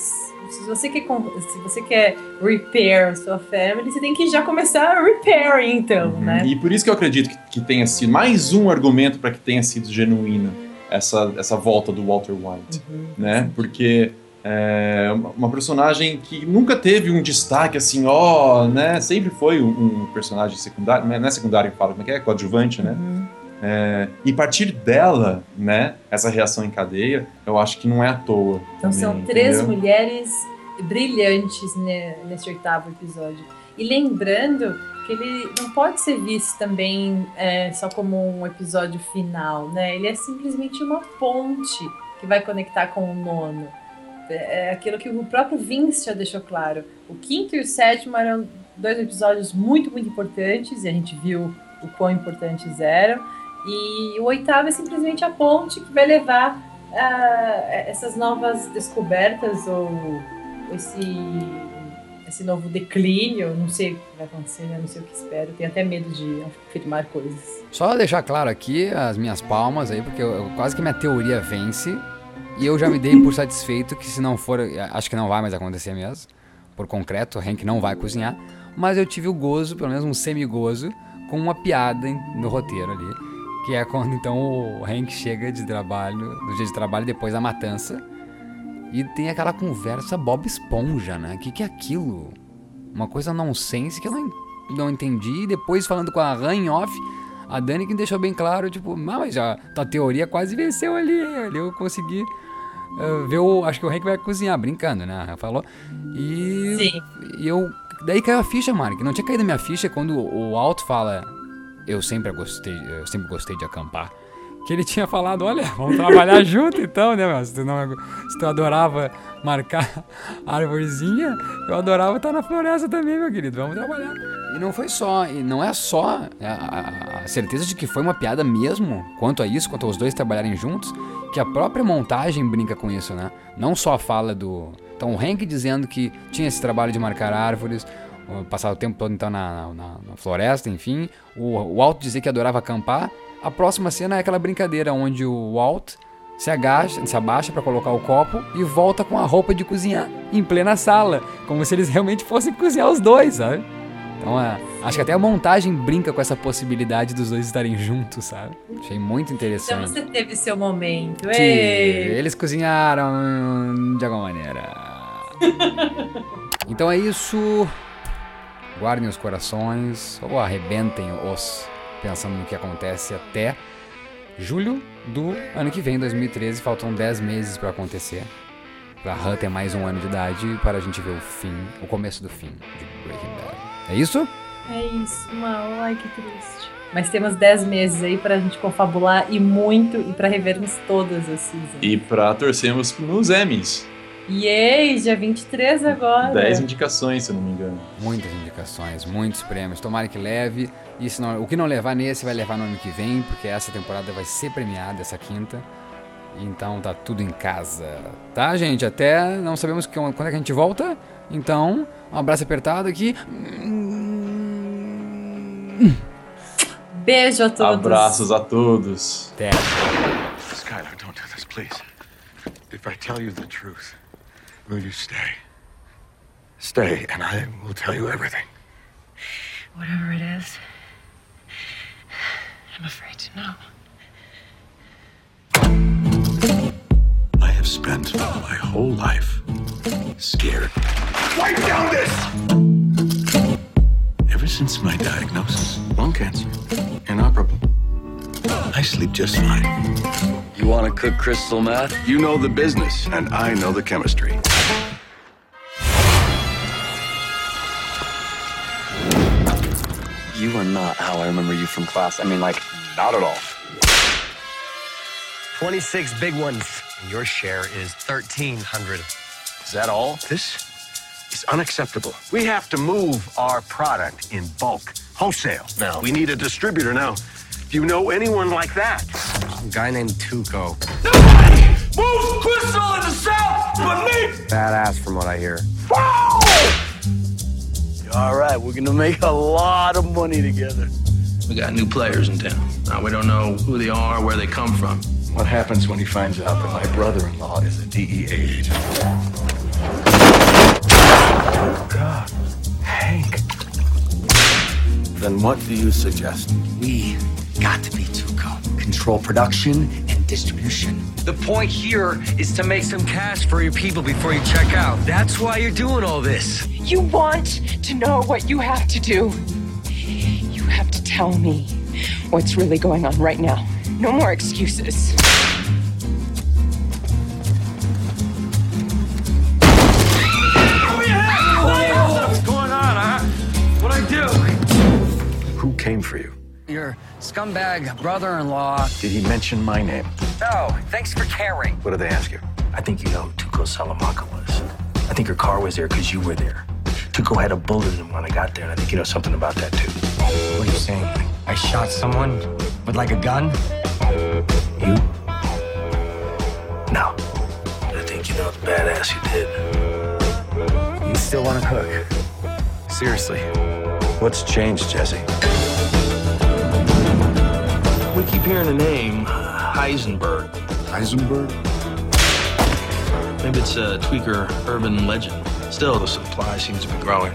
se você quer, se você quer repair sua family, você tem que já começar a repair, então, Uhum. né? E por isso que eu acredito que, que tenha sido mais um argumento para que tenha sido genuína essa, essa volta do Walter White, Uhum. né? Porque é uma- personagem que nunca teve um destaque assim, ó, né? Sempre foi um, personagem secundário, não é não é secundário que fala, como é que é? Coadjuvante, né? Uhum. É, e partir dela, né? Essa reação em cadeia, eu acho que não é à toa. Então também, são três entendeu? mulheres brilhantes ne- nesse oitavo episódio. E lembrando que ele não pode ser visto também é, só como um episódio final, né? Ele é simplesmente uma ponte que vai conectar com o nono. É é aquilo que o próprio Vince já deixou claro. O quinto e o sétimo eram dois episódios muito, muito importantes, e a gente viu o quão importantes eram. E o oitavo é simplesmente a ponte que vai levar ah, essas novas descobertas ou esse, esse novo declínio, não sei o que vai acontecer, né? não sei o que espero, tenho até medo de afirmar coisas. Só deixar claro aqui as minhas palmas aí, porque eu- quase que minha teoria vence. E eu já me dei por satisfeito que se não for, acho que não vai mais acontecer mesmo. Por concreto, o Hank não vai cozinhar. mas eu tive o gozo, pelo menos um semi-gozo, com uma piada no roteiro ali, que é quando então o Hank chega de trabalho, do dia de trabalho depois da matança, e tem aquela conversa Bob Esponja, né? O que, que é aquilo? Uma coisa nonsense que eu não, entendi. E depois falando com a Han off, a Dani que deixou bem claro, tipo, mas a tua teoria quase venceu ali. Ali eu consegui eh, ver o. Acho que o Hank vai cozinhar, brincando, né? Falou. E. Sim. E eu. Daí caiu a ficha, que não tinha caído a minha ficha quando o Alto fala. Eu sempre gostei, eu sempre gostei de acampar. Que ele tinha falado, olha, vamos trabalhar junto então, né, meu? Se tu, não, se tu adorava marcar árvorezinha, eu adorava estar na floresta também, meu querido. Vamos trabalhar. E não foi só, e não é só a, a- a certeza de que foi uma piada mesmo, quanto a isso, quanto aos dois trabalharem juntos, que a própria montagem brinca com isso, né? Não só a fala do. O Hank dizendo que tinha esse trabalho de marcar árvores, passar o tempo todo então na, na- na floresta, enfim. O, o Walt dizer que adorava acampar. A próxima cena é aquela brincadeira onde o Walt se agacha, se abaixa para colocar o copo e volta com a roupa de cozinhar em plena sala, como se eles realmente fossem cozinhar os dois, sabe? Então, é, acho que até a montagem brinca com essa possibilidade dos dois estarem juntos, sabe? Achei muito Então interessante. você teve seu momento. Ei! eles cozinharam de alguma maneira. então é isso. Guardem os corações ou arrebentem-os pensando no que acontece até julho do ano que vem, 2013. Faltam 10 meses para acontecer. Pra Han ter mais um ano de idade para a gente ver o fim, o começo do fim de Breaking Bad. É isso? É isso, mal. Ai, que triste. Mas temos 10 meses aí pra gente confabular e muito e pra revermos todas as seasons. E pra torcermos nos Emmys. Yay, dia 23 agora. 10 indicações, se eu não me engano. Muitas indicações, muitos prêmios. Tomara que leve. E se não- o que não levar nesse vai levar no ano que vem, porque essa temporada vai ser premiada, essa quinta. Então tá tudo em casa. Tá, gente? Até não sabemos que- quando é que a gente volta. Então, um abraço apertado aqui. Beijo a todos. Abraços a todos. Até. Skylar, don't do this, please. If I tell you the truth, will you stay? Stay, and I will tell you everything. Whatever it is, I'm afraid to know. I have spent my whole life scared. Wipe down this! Ever since my diagnosis, lung cancer, inoperable. I sleep just fine. You want to cook crystal meth? You know the business, and I know the chemistry. You are not how I remember you from class. I mean, like, not at all. 26 big ones. And your share is 1,300. Is that all? This is unacceptable. We have to move our product in bulk, wholesale. Now, we need a distributor. Now, do you know anyone like that? A guy named Tuco. Move crystal in the south, but me! Badass from what I hear. All right, we're gonna make a lot of money together. We got new players in town. Now, we don't know who they are, where they come from. What happens when he finds out that my brother-in-law is a DEA agent? Oh, God. Hank. Then what do you suggest? We got to be Tuco. Control production and distribution. The point here is to make some cash for your people before you check out. That's why you're doing all this. You want to know what you have to do. You have to tell me what's really going on right now. No more excuses. What's going on, huh? What'd I do? Who came for you? Your scumbag brother-in-law. Did he mention my name? No, thanks for caring. What did they ask you? I think you know who Tuco Salamanca was. I think your car was there because you were there. Tuco had a bullet in him when I got there, and I think you know something about that too. What are you saying? I shot someone with like a gun? You? No. I think you know the badass you did. You still want to cook? Seriously. What's changed, Jesse? We keep hearing the name Heisenberg. Heisenberg? Maybe it's a tweaker urban legend. Still, the supply seems to be growing.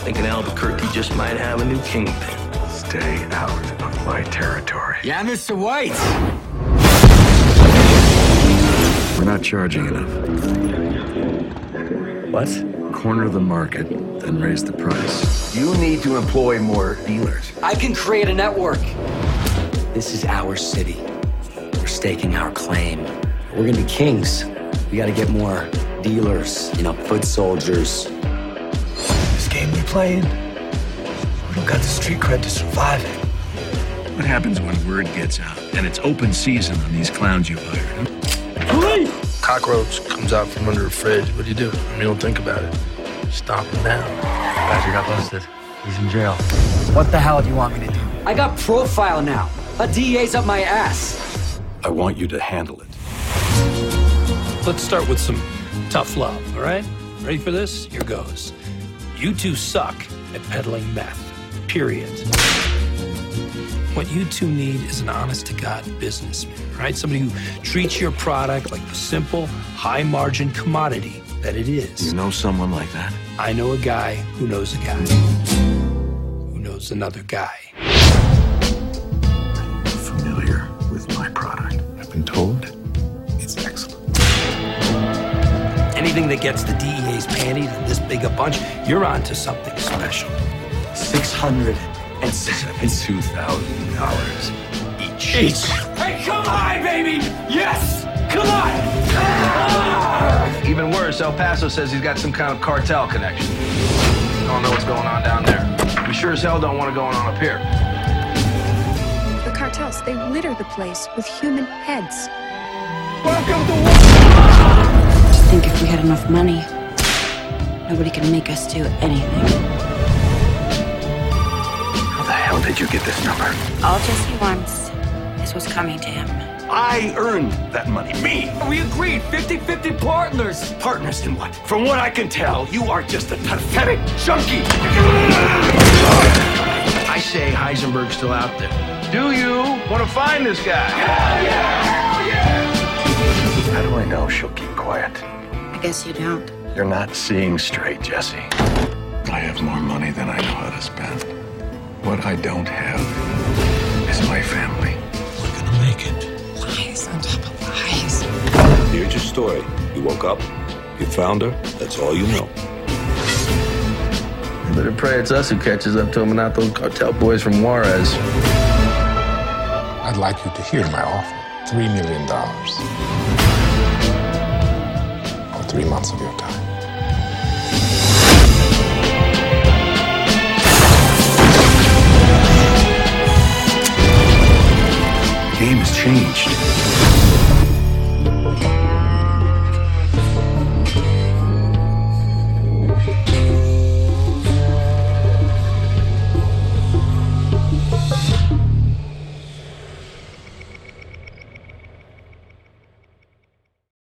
thinking Albuquerque just might have a new kingpin. Stay out of my territory. Yeah, Mr. White. We're not charging enough. What? Corner the market, then raise the price. You need to employ more dealers. I can create a network. This is our city. We're staking our claim. We're gonna be kings. We gotta get more dealers, you know, foot soldiers. This game we're playing, we don't got the street cred to survive it. What happens when word gets out and it's open season on these clowns you hired? Cockroach comes out from under a fridge. What do you do? I mean, you don't think about it. Stomp him down. Badger got busted. He's in jail. What the hell do you want me to do? I got profile now. A DA's up my ass. I want you to handle it. Let's start with some tough love, all right? Ready for this? Here goes. You two suck at peddling meth. Period. What you two need is an honest to God businessman, right? Somebody who treats your product like the simple, high margin commodity that it is. You know someone like that? I know a guy who knows a guy who knows another guy. Anything that gets the DEA's panties in this big a bunch, you're onto something special. Six hundred and Seventy-two thousand dollars each. Each. Hey, come on, baby! Yes! Come on! Even worse, El Paso says he's got some kind of cartel connection. I don't know what's going on down there. We sure as hell don't want to go on up here. The cartels, they litter the place with human heads. Welcome think if we had enough money, nobody can make us do anything. How the hell did you get this number? All Jesse wants is what's coming to him. I earned that money. Me. We agreed 50-50 partners. Partners in what? From what I can tell, you are just a pathetic junkie. I say Heisenberg's still out there. Do you want to find this guy? Hell yeah! How do I know she'll keep quiet? I guess you don't. You're not seeing straight, Jesse. I have more money than I know how to spend. What I don't have is my family. We're gonna make it. Lies on top of lies. Here's your story. You woke up, you found her, that's all you know. You better pray it's us who catches up to him and not those cartel boys from Juarez. I'd like you to hear my offer. Three million dollars. Three months of your time. The game has changed.